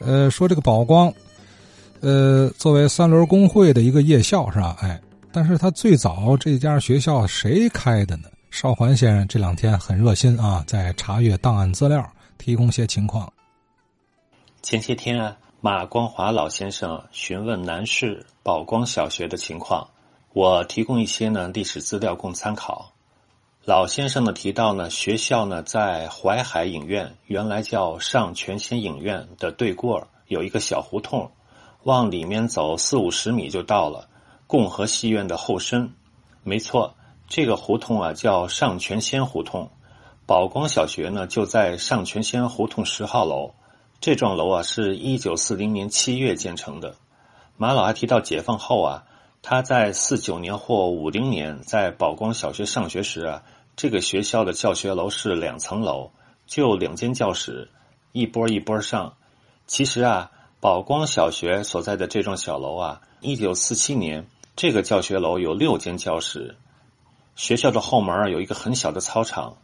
呃，说这个宝光，呃，作为三轮工会的一个夜校是吧？哎，但是他最早这家学校谁开的呢？邵环先生这两天很热心啊，在查阅档案资料，提供些情况。前些天啊，马光华老先生询问南市宝光小学的情况，我提供一些呢历史资料供参考。老先生呢提到呢，学校呢在淮海影院（原来叫上全仙影院）的对过有一个小胡同，往里面走四五十米就到了共和戏院的后身。没错，这个胡同啊叫上全仙胡同。宝光小学呢就在上全仙胡同十号楼。这幢楼啊是一九四零年七月建成的。马老还提到解放后啊，他在四九年或五零年在宝光小学上学时啊。这个学校的教学楼是两层楼，就两间教室，一波一波上。其实啊，宝光小学所在的这幢小楼啊，一九四七年这个教学楼有六间教室。学校的后门有一个很小的操场，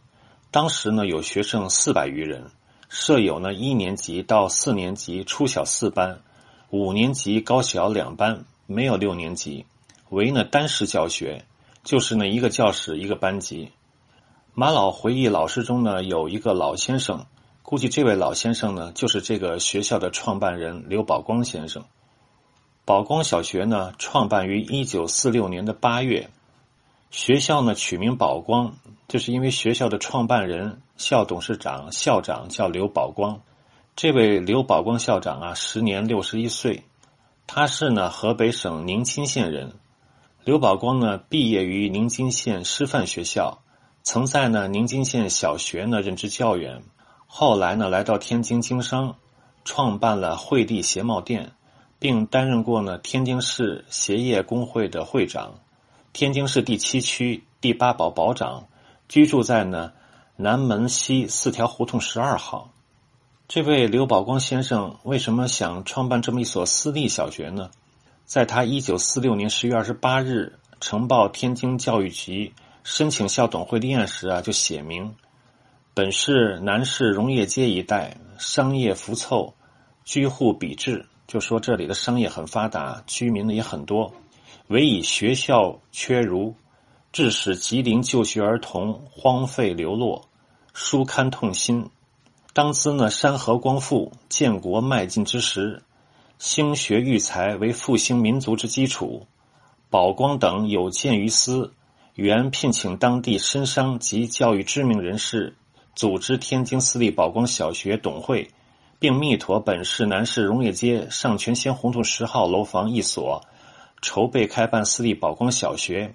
当时呢有学生四百余人，设有呢一年级到四年级初小四班，五年级高小两班，没有六年级，为呢单式教学，就是呢一个教室一个班级。马老回忆，老师中呢有一个老先生，估计这位老先生呢就是这个学校的创办人刘宝光先生。宝光小学呢创办于一九四六年的八月，学校呢取名宝光，就是因为学校的创办人、校董事长、校长叫刘宝光。这位刘宝光校长啊，时年六十一岁，他是呢河北省宁津县人。刘宝光呢毕业于宁津县师范学校。曾在呢宁津县小学呢任职教员，后来呢来到天津经商，创办了惠利鞋帽店，并担任过呢天津市鞋业工会的会长，天津市第七区第八保保长，居住在呢南门西四条胡同十二号。这位刘宝光先生为什么想创办这么一所私立小学呢？在他一九四六年十月二十八日呈报天津教育局。申请校董会立案时啊，就写明本市南市荣业街一带商业浮凑，居户比至，就说这里的商业很发达，居民呢也很多，唯以学校缺如，致使吉林就学儿童荒废流落，书堪痛心。当兹呢山河光复、建国迈进之时，兴学育才为复兴民族之基础，宝光等有鉴于斯。原聘请当地绅商及教育知名人士，组织天津私立宝光小学董会，并密妥本市南市荣业街上泉仙胡同十号楼房一所，筹备开办私立宝光小学，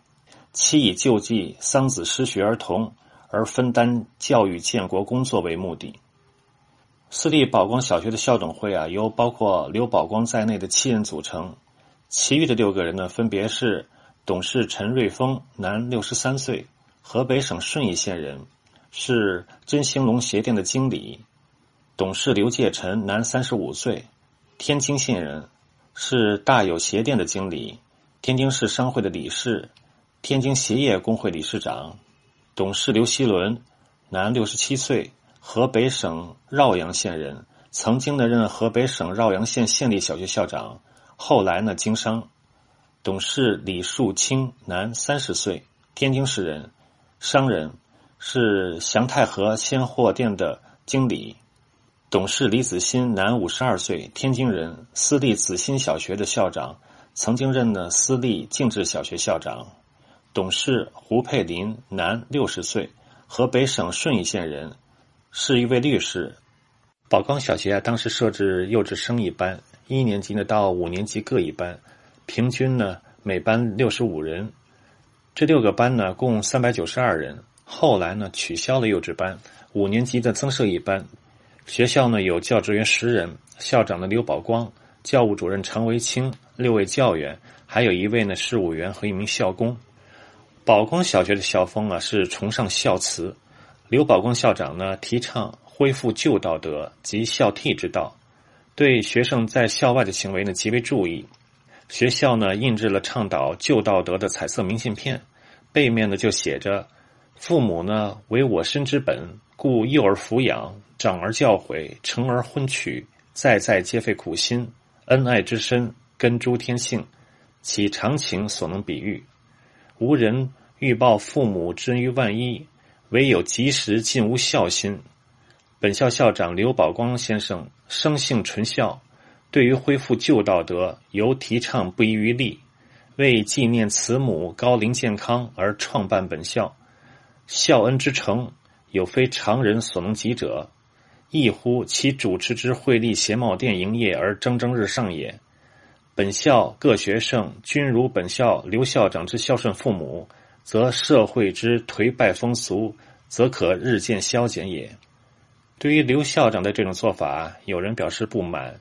期以救济桑梓失学儿童而分担教育建国工作为目的。私立宝光小学的校董会啊，由包括刘宝光在内的七人组成，其余的六个人呢，分别是。董事陈瑞峰，男，六十三岁，河北省顺义县人，是真兴隆鞋店的经理。董事刘介臣，男，三十五岁，天津县人，是大有鞋店的经理，天津市商会的理事，天津鞋业工会理事长。董事刘希伦，男，六十七岁，河北省饶阳县人，曾经的任河北省饶阳县县立小学校长，后来呢经商。董事李树清，男，三十岁，天津市人，商人，是祥泰和鲜货店的经理。董事李子新，男，五十二岁，天津人，私立子新小学的校长，曾经任呢私立静治小学校长。董事胡佩林，男，六十岁，河北省顺义县人，是一位律师。宝钢小学啊，当时设置幼稚生一班，一年级呢到五年级各一班。平均呢，每班六十五人，这六个班呢共三百九十二人。后来呢，取消了幼稚班，五年级的增设一班。学校呢有教职员十人，校长的刘宝光，教务主任常维清，六位教员，还有一位呢事务员和一名校工。宝光小学的校风啊是崇尚孝慈，刘宝光校长呢提倡恢复旧道德及孝悌之道，对学生在校外的行为呢极为注意。学校呢印制了倡导旧道德的彩色明信片，背面呢就写着：“父母呢为我身之本，故幼儿抚养，长而教诲，成而婚娶，在在皆费苦心，恩爱之深根诸天性，其常情所能比喻？无人欲报父母之恩于万一，唯有及时尽无孝心。本校校长刘宝光先生生性纯孝，对于恢复旧道德，尤提倡不遗余力。为纪念慈母高龄健康而创办本校，孝恩之诚，有非常人所能及者，亦乎其主持之惠利鞋帽店营业而蒸蒸日上也。本校各学生均如本校刘校长之孝顺父母，则社会之颓败风俗，则可日渐消减也。对于刘校长的这种做法，有人表示不满，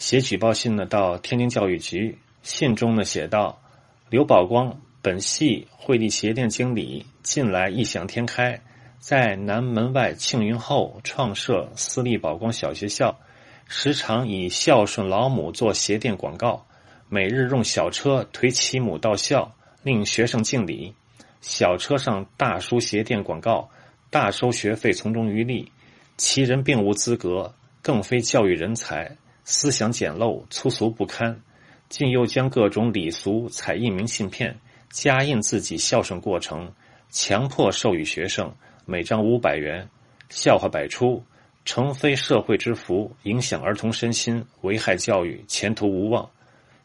写举报信呢到天津教育局，信中呢写道。刘宝光本系惠利鞋店经理，近来异想天开，在南门外庆云后创设私立宝光小学校，时常以孝顺老母做鞋店广告，每日用小车推其母到校，令学生敬礼。小车上大书鞋店广告，大收学费，从中渔利。其人并无资格，更非教育人才，思想简陋，粗俗不堪。竟又将各种礼俗彩印明信片，加印自己孝顺过程，强迫授予学生，每张五百元，笑话百出，诚非社会之福，影响儿童身心，危害教育，前途无望。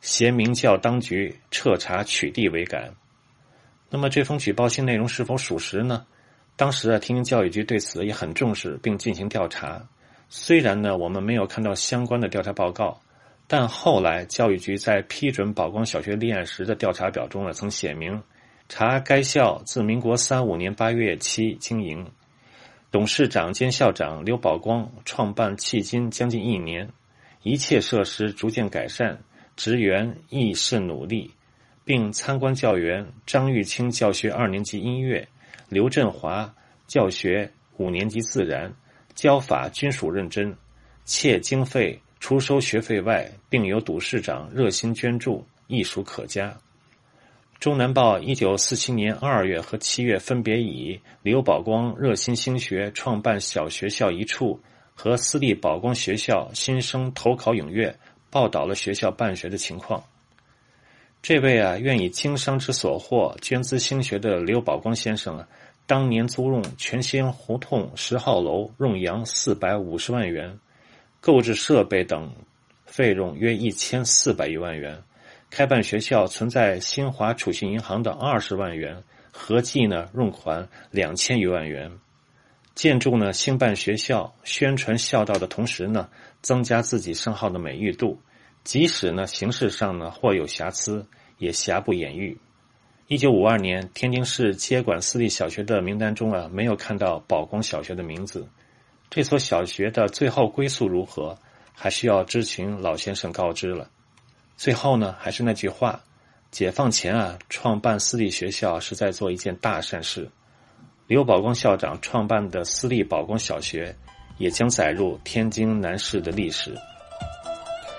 贤明教当局彻查取缔为感。那么这封举报信内容是否属实呢？当时啊，天津教育局对此也很重视，并进行调查。虽然呢，我们没有看到相关的调查报告。但后来，教育局在批准宝光小学立案时的调查表中呢，曾写明，查该校自民国三五年八月起经营，董事长兼校长刘宝光创办迄今将近一年，一切设施逐渐改善，职员亦是努力，并参观教员张玉清教学二年级音乐，刘振华教学五年级自然，教法均属认真，且经费。除收学费外，并有董事长热心捐助，亦属可嘉。中南报一九四七年二月和七月分别以刘宝光热心兴学，创办小学校一处和私立宝光学校新生投考踊跃，报道了学校办学的情况。这位啊，愿以经商之所获捐资兴学的刘宝光先生啊，当年租用全兴胡同十号楼用洋四百五十万元。购置设备等费用约一千四百余万元，开办学校存在新华储蓄银行的二十万元，合计呢用款两千余万元。建筑呢兴办学校，宣传孝道的同时呢，增加自己声号的美誉度，即使呢形式上呢或有瑕疵，也瑕不掩瑜。一九五二年，天津市接管私立小学的名单中啊，没有看到宝光小学的名字。这所小学的最后归宿如何，还需要知情老先生告知了。最后呢，还是那句话：解放前啊，创办私立学校是在做一件大善事。刘宝光校长创办的私立宝光小学，也将载入天津南市的历史。